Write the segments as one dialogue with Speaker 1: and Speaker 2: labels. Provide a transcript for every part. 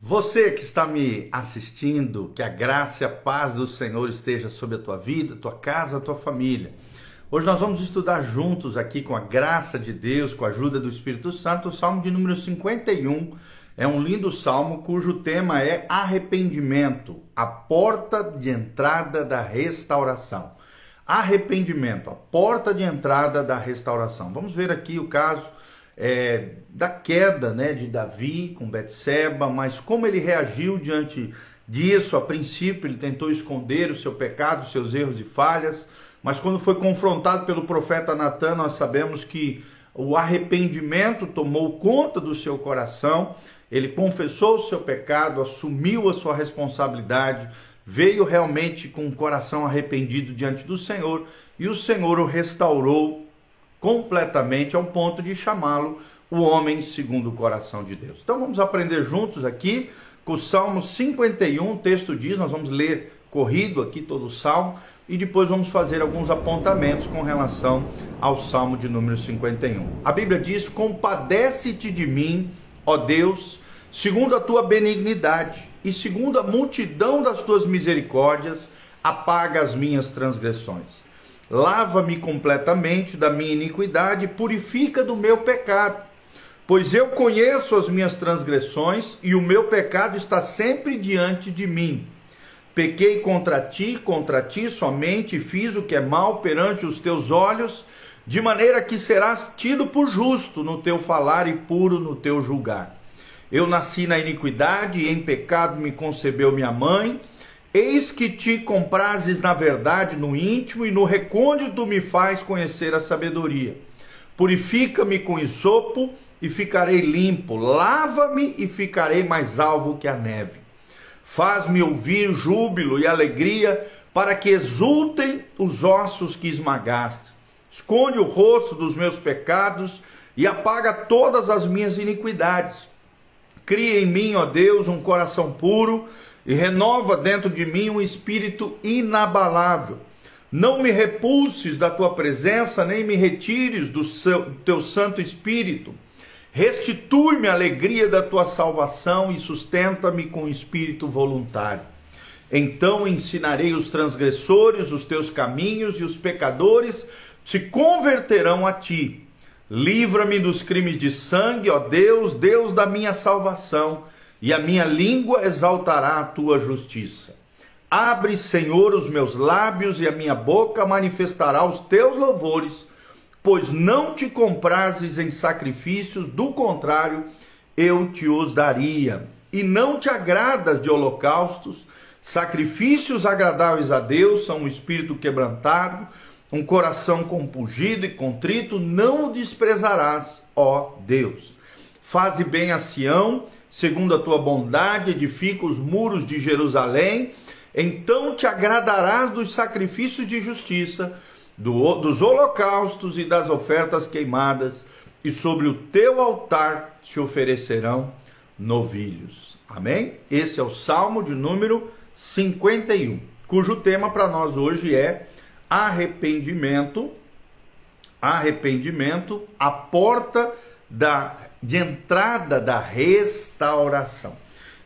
Speaker 1: Você que está me assistindo, que a graça e a paz do Senhor esteja sobre a tua vida, tua casa, tua família. Hoje nós vamos estudar juntos aqui com a graça de Deus, com a ajuda do Espírito Santo, o Salmo de número 51. É um lindo salmo cujo tema é arrependimento, a porta de entrada da restauração. Arrependimento, a porta de entrada da restauração. Vamos ver aqui o caso é, da queda né, de Davi com Betseba, mas como ele reagiu diante disso. A princípio, ele tentou esconder o seu pecado, seus erros e falhas, mas quando foi confrontado pelo profeta Natan, nós sabemos que o arrependimento tomou conta do seu coração. Ele confessou o seu pecado, assumiu a sua responsabilidade, veio realmente com o coração arrependido diante do Senhor e o Senhor o restaurou completamente ao ponto de chamá-lo o homem segundo o coração de Deus. Então vamos aprender juntos aqui com o Salmo 51, o texto diz, nós vamos ler corrido aqui todo o salmo e depois vamos fazer alguns apontamentos com relação ao salmo de número 51. A Bíblia diz: "Compadece-te de mim, ó Deus, segundo a tua benignidade e segundo a multidão das tuas misericórdias, apaga as minhas transgressões." Lava-me completamente da minha iniquidade, purifica do meu pecado. Pois eu conheço as minhas transgressões e o meu pecado está sempre diante de mim. Pequei contra ti, contra ti somente, e fiz o que é mal perante os teus olhos, de maneira que serás tido por justo no teu falar e puro no teu julgar. Eu nasci na iniquidade e em pecado me concebeu minha mãe. Eis que te comprases na verdade no íntimo e no recôndito me faz conhecer a sabedoria. Purifica-me com isopo e ficarei limpo. Lava-me e ficarei mais alvo que a neve. Faz-me ouvir júbilo e alegria para que exultem os ossos que esmagaste. Esconde o rosto dos meus pecados e apaga todas as minhas iniquidades. Cria em mim, ó Deus, um coração puro e renova dentro de mim um espírito inabalável. Não me repulses da tua presença, nem me retires do seu, teu Santo Espírito. Restitui-me a alegria da tua salvação e sustenta-me com espírito voluntário. Então ensinarei os transgressores os teus caminhos e os pecadores se converterão a ti. Livra-me dos crimes de sangue, ó Deus, Deus da minha salvação e a minha língua exaltará a tua justiça. Abre, Senhor, os meus lábios, e a minha boca manifestará os teus louvores, pois não te comprases em sacrifícios, do contrário, eu te os daria. E não te agradas de holocaustos, sacrifícios agradáveis a Deus são um espírito quebrantado, um coração compungido e contrito, não o desprezarás, ó Deus. Faze bem a Sião, segundo a tua bondade, edifica os muros de Jerusalém, então te agradarás dos sacrifícios de justiça, do, dos holocaustos e das ofertas queimadas, e sobre o teu altar se oferecerão novilhos. Amém? Esse é o Salmo de número 51, cujo tema para nós hoje é arrependimento, arrependimento, a porta da de entrada da restauração.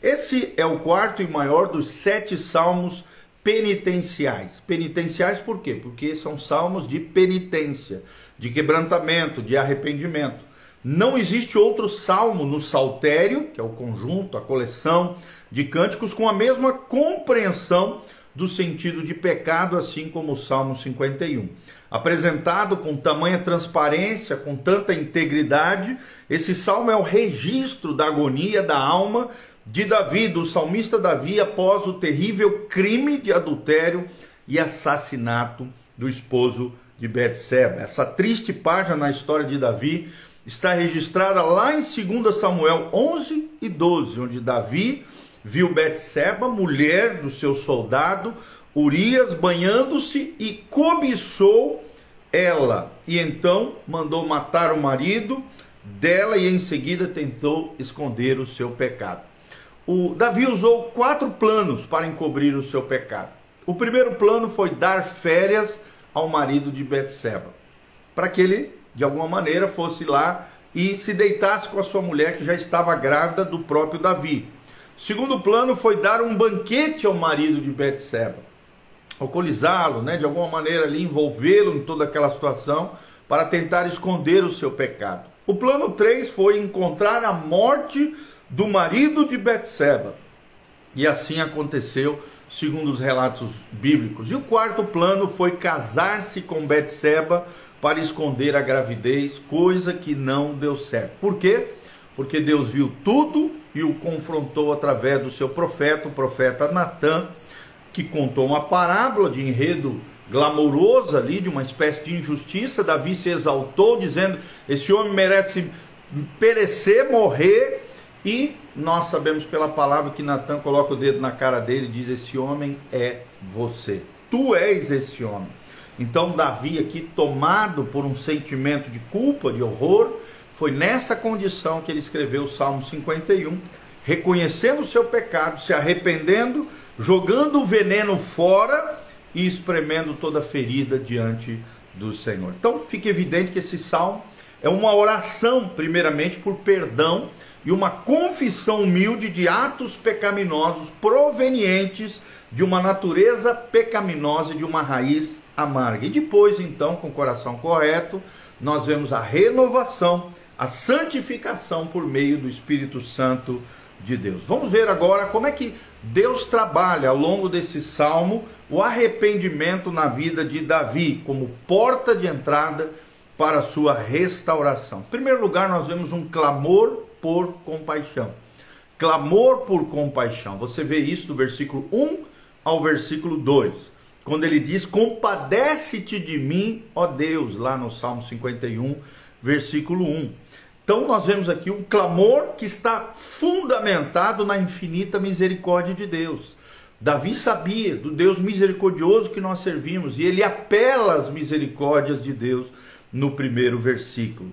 Speaker 1: Esse é o quarto e maior dos sete salmos penitenciais. Penitenciais por quê? Porque são salmos de penitência, de quebrantamento, de arrependimento. Não existe outro salmo no saltério, que é o conjunto, a coleção de cânticos, com a mesma compreensão do sentido de pecado, assim como o Salmo 51 apresentado com tamanha transparência, com tanta integridade. Esse salmo é o registro da agonia da alma de Davi, do salmista Davi, após o terrível crime de adultério e assassinato do esposo de Betseba. Essa triste página na história de Davi está registrada lá em 2 Samuel 11 e 12, onde Davi viu Betseba, mulher do seu soldado, Urias banhando-se e cobiçou ela. E então mandou matar o marido dela e em seguida tentou esconder o seu pecado. O Davi usou quatro planos para encobrir o seu pecado. O primeiro plano foi dar férias ao marido de Betseba, para que ele de alguma maneira fosse lá e se deitasse com a sua mulher que já estava grávida do próprio Davi. Segundo plano foi dar um banquete ao marido de Betseba, alcoolizá-lo, né, de alguma maneira ali envolvê-lo em toda aquela situação para tentar esconder o seu pecado. O plano 3 foi encontrar a morte do marido de Betseba. E assim aconteceu, segundo os relatos bíblicos. E o quarto plano foi casar-se com Betseba para esconder a gravidez, coisa que não deu certo. Por quê? Porque Deus viu tudo e o confrontou através do seu profeta, o profeta Natã, que contou uma parábola de enredo glamouroso ali, de uma espécie de injustiça. Davi se exaltou, dizendo: Esse homem merece perecer, morrer e nós sabemos pela palavra que Natan coloca o dedo na cara dele e diz: Esse homem é você. Tu és esse homem. Então, Davi, aqui tomado por um sentimento de culpa, de horror, foi nessa condição que ele escreveu o Salmo 51, reconhecendo o seu pecado, se arrependendo, jogando o veneno fora e espremendo toda ferida diante do Senhor. Então, fica evidente que esse salmo é uma oração, primeiramente, por perdão e uma confissão humilde de atos pecaminosos provenientes de uma natureza pecaminosa e de uma raiz amarga. E depois, então, com o coração correto, nós vemos a renovação, a santificação por meio do Espírito Santo de Deus. Vamos ver agora como é que Deus trabalha ao longo desse salmo o arrependimento na vida de Davi como porta de entrada para a sua restauração. Em primeiro lugar, nós vemos um clamor por compaixão. Clamor por compaixão. Você vê isso do versículo 1 ao versículo 2. Quando ele diz: Compadece-te de mim, ó Deus, lá no Salmo 51, versículo 1. Então nós vemos aqui um clamor que está fundamentado na infinita misericórdia de Deus. Davi sabia do Deus misericordioso que nós servimos e ele apela às misericórdias de Deus no primeiro versículo.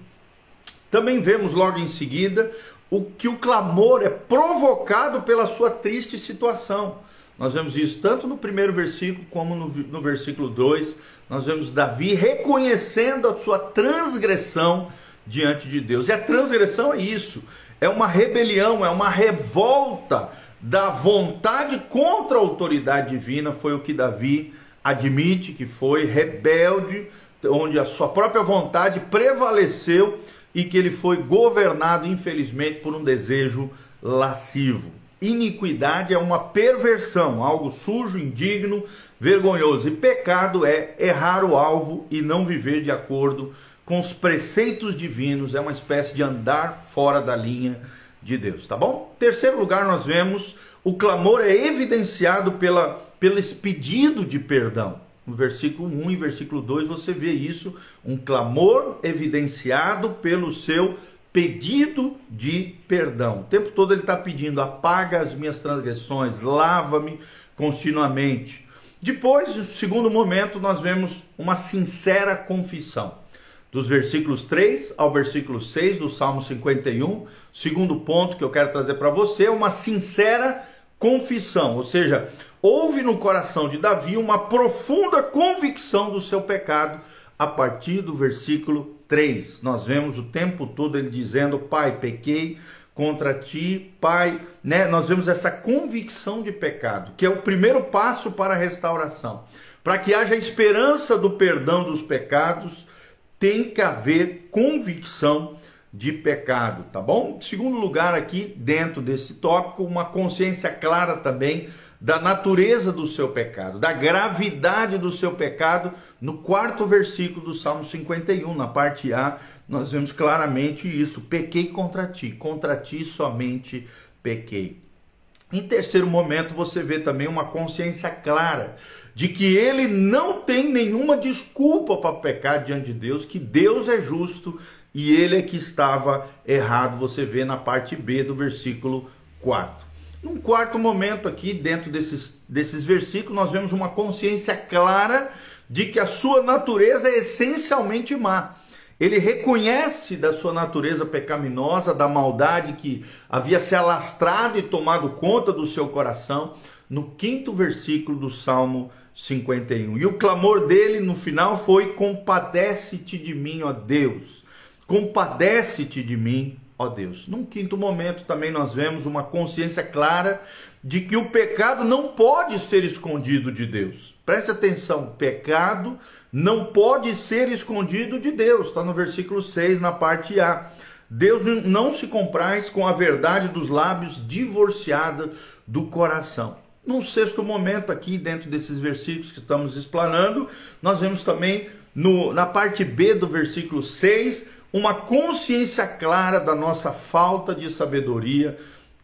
Speaker 1: Também vemos logo em seguida o que o clamor é provocado pela sua triste situação. Nós vemos isso tanto no primeiro versículo como no, no versículo 2. Nós vemos Davi reconhecendo a sua transgressão diante de Deus. E a transgressão é isso: é uma rebelião, é uma revolta da vontade contra a autoridade divina. Foi o que Davi admite que foi rebelde, onde a sua própria vontade prevaleceu e que ele foi governado, infelizmente, por um desejo lascivo. Iniquidade é uma perversão, algo sujo, indigno, vergonhoso. E pecado é errar o alvo e não viver de acordo com os preceitos divinos, é uma espécie de andar fora da linha de Deus, tá bom? Terceiro lugar, nós vemos o clamor é evidenciado pela, pelo pedido de perdão no versículo 1 e versículo 2 você vê isso, um clamor evidenciado pelo seu pedido de perdão. O tempo todo ele está pedindo: apaga as minhas transgressões, lava-me continuamente. Depois, no segundo momento, nós vemos uma sincera confissão. Dos versículos 3 ao versículo 6 do Salmo 51, segundo ponto que eu quero trazer para você é uma sincera confissão, ou seja, houve no coração de Davi uma profunda convicção do seu pecado a partir do versículo 3. Nós vemos o tempo todo ele dizendo: Pai, pequei contra ti, Pai. Né? Nós vemos essa convicção de pecado, que é o primeiro passo para a restauração. Para que haja esperança do perdão dos pecados, tem que haver convicção de pecado, tá bom? Segundo lugar aqui, dentro desse tópico, uma consciência clara também da natureza do seu pecado, da gravidade do seu pecado. No quarto versículo do Salmo 51, na parte A, nós vemos claramente isso: pequei contra ti, contra ti somente pequei. Em terceiro momento, você vê também uma consciência clara de que ele não tem nenhuma desculpa para pecar diante de Deus, que Deus é justo e ele é que estava errado. Você vê na parte B do versículo 4. Num quarto momento aqui, dentro desses, desses versículos, nós vemos uma consciência clara de que a sua natureza é essencialmente má. Ele reconhece da sua natureza pecaminosa, da maldade que havia se alastrado e tomado conta do seu coração, no quinto versículo do Salmo 51. E o clamor dele no final foi: Compadece-te de mim, ó Deus, compadece-te de mim, ó Deus. Num quinto momento também nós vemos uma consciência clara de que o pecado não pode ser escondido de Deus. Preste atenção, pecado não pode ser escondido de Deus. Está no versículo 6, na parte A. Deus não se compraz com a verdade dos lábios divorciada do coração. Num sexto momento, aqui dentro desses versículos que estamos explanando, nós vemos também no, na parte B do versículo 6 uma consciência clara da nossa falta de sabedoria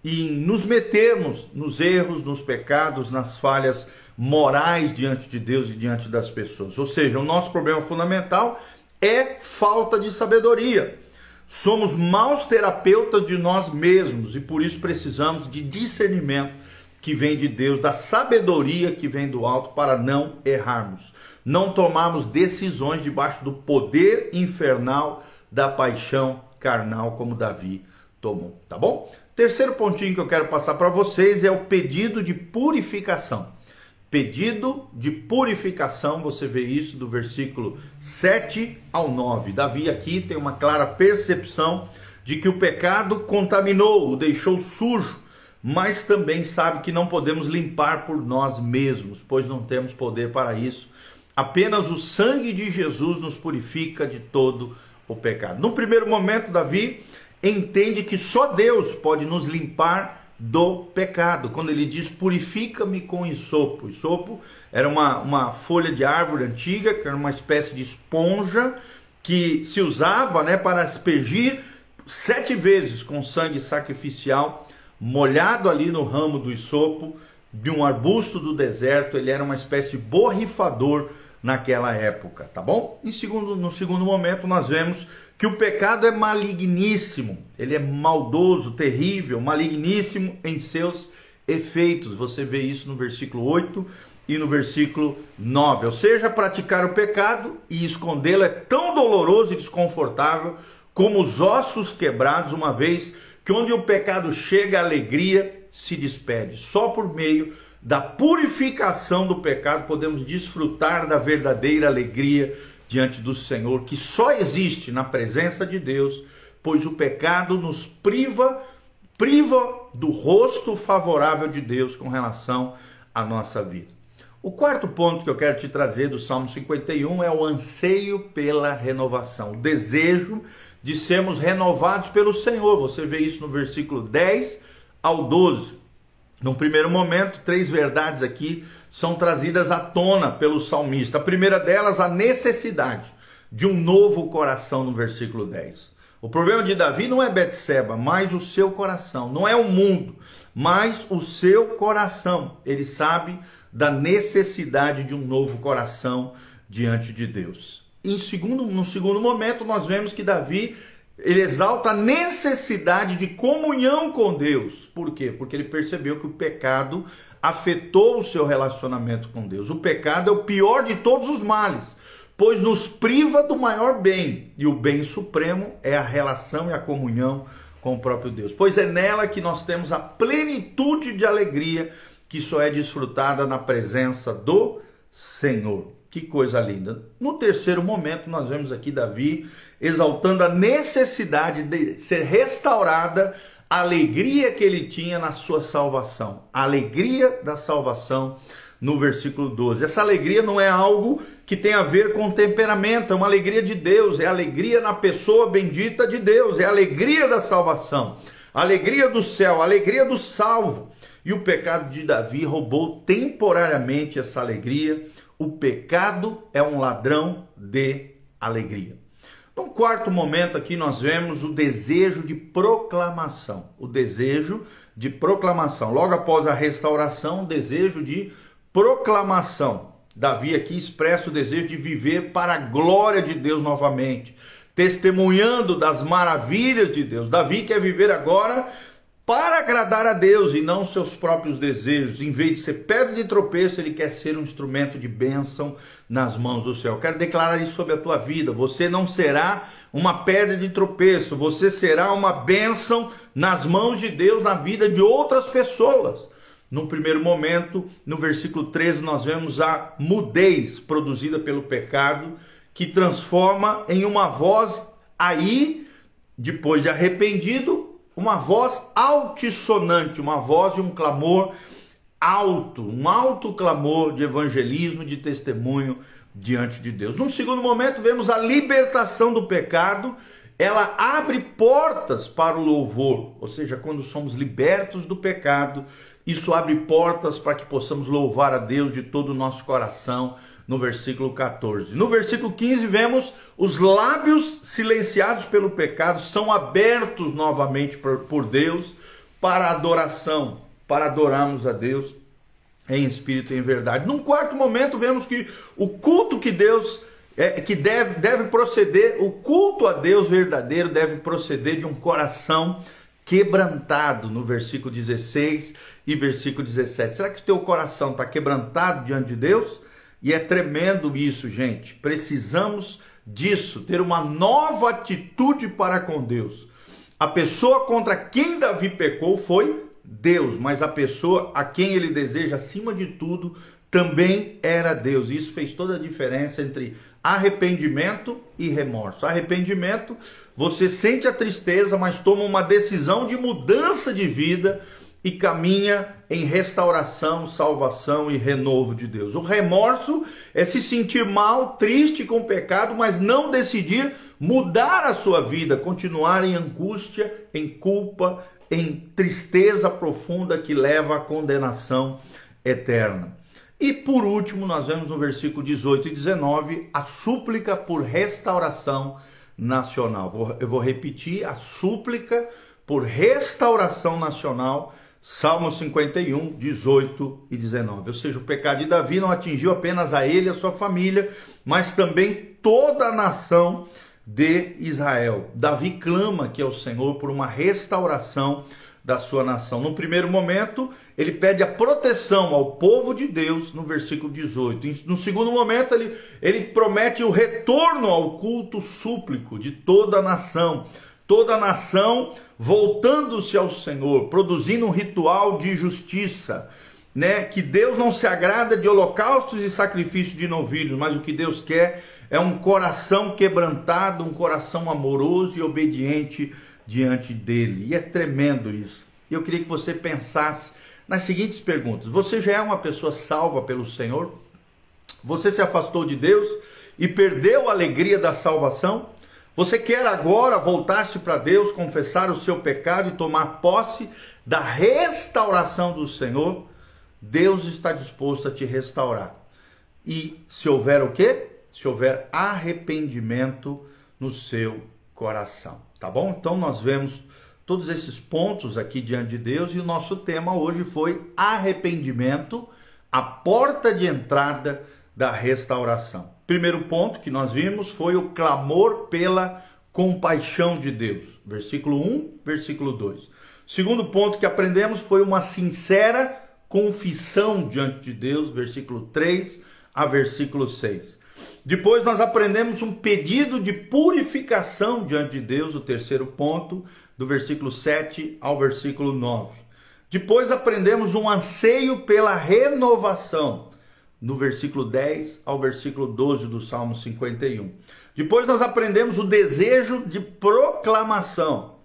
Speaker 1: e nos metermos nos erros, nos pecados, nas falhas morais diante de Deus e diante das pessoas. Ou seja, o nosso problema fundamental é falta de sabedoria. Somos maus terapeutas de nós mesmos e por isso precisamos de discernimento que vem de Deus, da sabedoria que vem do alto para não errarmos, não tomarmos decisões debaixo do poder infernal da paixão carnal como Davi tomou, tá bom? Terceiro pontinho que eu quero passar para vocês é o pedido de purificação. Pedido de purificação, você vê isso do versículo 7 ao 9. Davi aqui tem uma clara percepção de que o pecado contaminou, o deixou sujo, mas também sabe que não podemos limpar por nós mesmos, pois não temos poder para isso. Apenas o sangue de Jesus nos purifica de todo o pecado. No primeiro momento, Davi entende que só Deus pode nos limpar do pecado. Quando ele diz purifica-me com isopo. Isopo era uma, uma folha de árvore antiga, que era uma espécie de esponja que se usava né, para aspergir sete vezes com sangue sacrificial, molhado ali no ramo do isopo de um arbusto do deserto. Ele era uma espécie de borrifador naquela época, tá bom? Em segundo, no segundo momento, nós vemos que o pecado é maligníssimo, ele é maldoso, terrível, maligníssimo em seus efeitos. Você vê isso no versículo 8 e no versículo 9. Ou seja, praticar o pecado e escondê-lo é tão doloroso e desconfortável como os ossos quebrados, uma vez que onde o pecado chega, a alegria se despede. Só por meio da purificação do pecado, podemos desfrutar da verdadeira alegria diante do Senhor, que só existe na presença de Deus, pois o pecado nos priva, priva do rosto favorável de Deus com relação à nossa vida. O quarto ponto que eu quero te trazer do Salmo 51 é o anseio pela renovação, o desejo de sermos renovados pelo Senhor. Você vê isso no versículo 10 ao 12. Num primeiro momento, três verdades aqui são trazidas à tona pelo salmista. A primeira delas, a necessidade de um novo coração no versículo 10. O problema de Davi não é Betseba, mas o seu coração. Não é o mundo, mas o seu coração. Ele sabe da necessidade de um novo coração diante de Deus. Em segundo, no segundo momento, nós vemos que Davi ele exalta a necessidade de comunhão com Deus. Por quê? Porque ele percebeu que o pecado afetou o seu relacionamento com Deus. O pecado é o pior de todos os males, pois nos priva do maior bem, e o bem supremo é a relação e a comunhão com o próprio Deus. Pois é nela que nós temos a plenitude de alegria que só é desfrutada na presença do Senhor. Que coisa linda. No terceiro momento, nós vemos aqui Davi exaltando a necessidade de ser restaurada a alegria que ele tinha na sua salvação. A alegria da salvação no versículo 12. Essa alegria não é algo que tem a ver com temperamento, é uma alegria de Deus, é alegria na pessoa bendita de Deus, é alegria da salvação, alegria do céu, alegria do salvo. E o pecado de Davi roubou temporariamente essa alegria o pecado é um ladrão de alegria. No quarto momento aqui nós vemos o desejo de proclamação. O desejo de proclamação. Logo após a restauração, o desejo de proclamação. Davi aqui expressa o desejo de viver para a glória de Deus novamente, testemunhando das maravilhas de Deus. Davi quer viver agora para agradar a Deus e não seus próprios desejos. Em vez de ser pedra de tropeço, ele quer ser um instrumento de bênção nas mãos do céu. Eu quero declarar isso sobre a tua vida. Você não será uma pedra de tropeço, você será uma bênção nas mãos de Deus na vida de outras pessoas. No primeiro momento, no versículo 13, nós vemos a mudez produzida pelo pecado, que transforma em uma voz aí depois de arrependido, uma voz altissonante, uma voz de um clamor alto, um alto clamor de evangelismo, de testemunho diante de Deus. Num segundo momento, vemos a libertação do pecado, ela abre portas para o louvor, ou seja, quando somos libertos do pecado, isso abre portas para que possamos louvar a Deus de todo o nosso coração, no versículo 14. No versículo 15, vemos os lábios silenciados pelo pecado são abertos novamente por, Deus para adoração, para adorarmos a Deus em espírito e em verdade. Num quarto momento, vemos que o culto que Deus é, que deve, deve proceder, o culto a Deus verdadeiro deve proceder de um coração quebrantado, no versículo 16 e versículo 17. Será que o teu coração está quebrantado diante de Deus? E é tremendo isso, gente. Precisamos disso, ter uma nova atitude para com Deus. A pessoa contra quem Davi pecou foi Deus, mas a pessoa a quem ele deseja acima de tudo também era Deus. Isso fez toda a diferença entre arrependimento e remorso. Arrependimento, você sente a tristeza, mas toma uma decisão de mudança de vida e caminha em restauração, salvação e renovo de Deus. O remorso é se sentir mal, triste com o pecado, mas não decidir mudar a sua vida, continuar em angústia, em culpa, em tristeza profunda que leva à condenação eterna. E por último, nós vemos no versículo 18 e 19 a súplica por restauração nacional. Eu vou repetir a súplica por restauração nacional Salmo 51, 18 e 19. Ou seja, o pecado de Davi não atingiu apenas a ele e a sua família, mas também toda a nação de Israel. Davi clama que é o Senhor por uma restauração da sua nação. No primeiro momento, ele pede a proteção ao povo de Deus, no versículo 18. No segundo momento, ele, ele promete o retorno ao culto súplico de toda a nação toda a nação voltando-se ao Senhor, produzindo um ritual de justiça, né? Que Deus não se agrada de holocaustos e sacrifícios de novilhos, mas o que Deus quer é um coração quebrantado, um coração amoroso e obediente diante dele. E é tremendo isso. Eu queria que você pensasse nas seguintes perguntas: Você já é uma pessoa salva pelo Senhor? Você se afastou de Deus e perdeu a alegria da salvação? Você quer agora voltar-se para Deus, confessar o seu pecado e tomar posse da restauração do Senhor? Deus está disposto a te restaurar. E se houver o quê? Se houver arrependimento no seu coração, tá bom? Então nós vemos todos esses pontos aqui diante de Deus e o nosso tema hoje foi arrependimento, a porta de entrada da restauração. Primeiro ponto que nós vimos foi o clamor pela compaixão de Deus. Versículo 1, versículo 2. Segundo ponto que aprendemos foi uma sincera confissão diante de Deus, versículo 3 a versículo 6. Depois nós aprendemos um pedido de purificação diante de Deus, o terceiro ponto, do versículo 7 ao versículo 9. Depois aprendemos um anseio pela renovação, no versículo 10 ao versículo 12 do Salmo 51. Depois nós aprendemos o desejo de proclamação,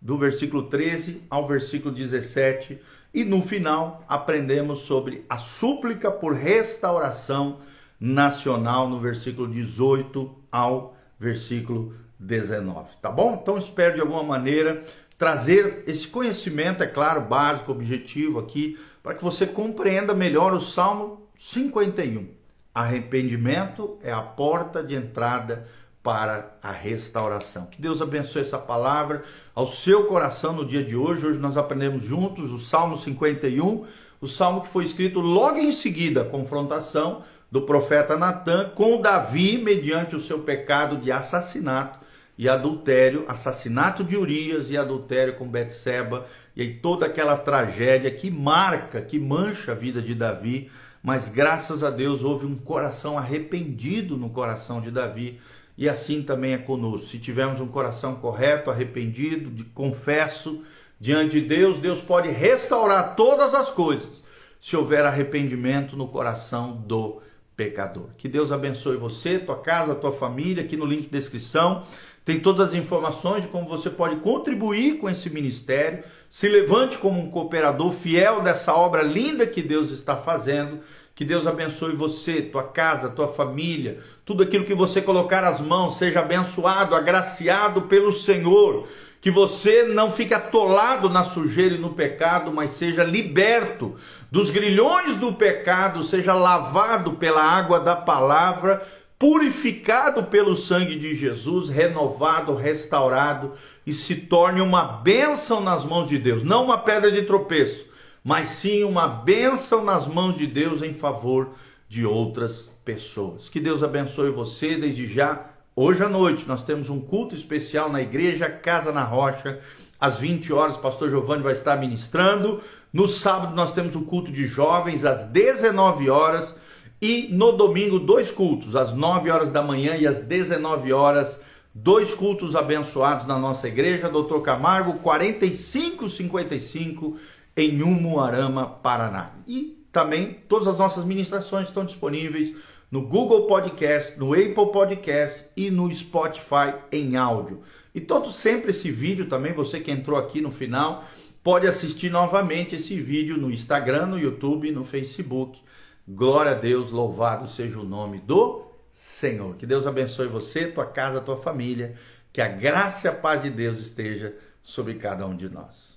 Speaker 1: do versículo 13 ao versículo 17. E no final aprendemos sobre a súplica por restauração nacional, no versículo 18 ao versículo 19. Tá bom? Então espero de alguma maneira trazer esse conhecimento, é claro, básico, objetivo aqui, para que você compreenda melhor o Salmo 51. Arrependimento é a porta de entrada para a restauração. Que Deus abençoe essa palavra ao seu coração no dia de hoje. Hoje nós aprendemos juntos o Salmo 51, o salmo que foi escrito logo em seguida a confrontação do profeta Natan com Davi mediante o seu pecado de assassinato e adultério, assassinato de Urias e adultério com Betseba, e aí toda aquela tragédia que marca, que mancha a vida de Davi mas graças a Deus houve um coração arrependido no coração de Davi, e assim também é conosco. Se tivermos um coração correto, arrependido, de confesso diante de Deus, Deus pode restaurar todas as coisas, se houver arrependimento no coração do pecador. Que Deus abençoe você, tua casa, tua família, aqui no link de descrição tem todas as informações de como você pode contribuir com esse ministério. Se levante como um cooperador fiel dessa obra linda que Deus está fazendo. Que Deus abençoe você, tua casa, tua família, tudo aquilo que você colocar as mãos, seja abençoado, agraciado pelo Senhor. Que você não fique atolado na sujeira e no pecado, mas seja liberto dos grilhões do pecado, seja lavado pela água da palavra purificado pelo sangue de Jesus, renovado, restaurado e se torne uma bênção nas mãos de Deus, não uma pedra de tropeço, mas sim uma bênção nas mãos de Deus em favor de outras pessoas. Que Deus abençoe você desde já. Hoje à noite nós temos um culto especial na igreja Casa na Rocha, às 20 horas, pastor Giovanni vai estar ministrando. No sábado nós temos o culto de jovens às 19 horas e no domingo, dois cultos, às 9 horas da manhã e às 19 horas. Dois cultos abençoados na nossa igreja, Doutor Camargo, 4555, em Umuarama, Paraná. E também todas as nossas ministrações estão disponíveis no Google Podcast, no Apple Podcast e no Spotify em áudio. E todo sempre esse vídeo também, você que entrou aqui no final, pode assistir novamente esse vídeo no Instagram, no YouTube, no Facebook. Glória a Deus, louvado seja o nome do Senhor. Que Deus abençoe você, tua casa, tua família. Que a graça e a paz de Deus esteja sobre cada um de nós.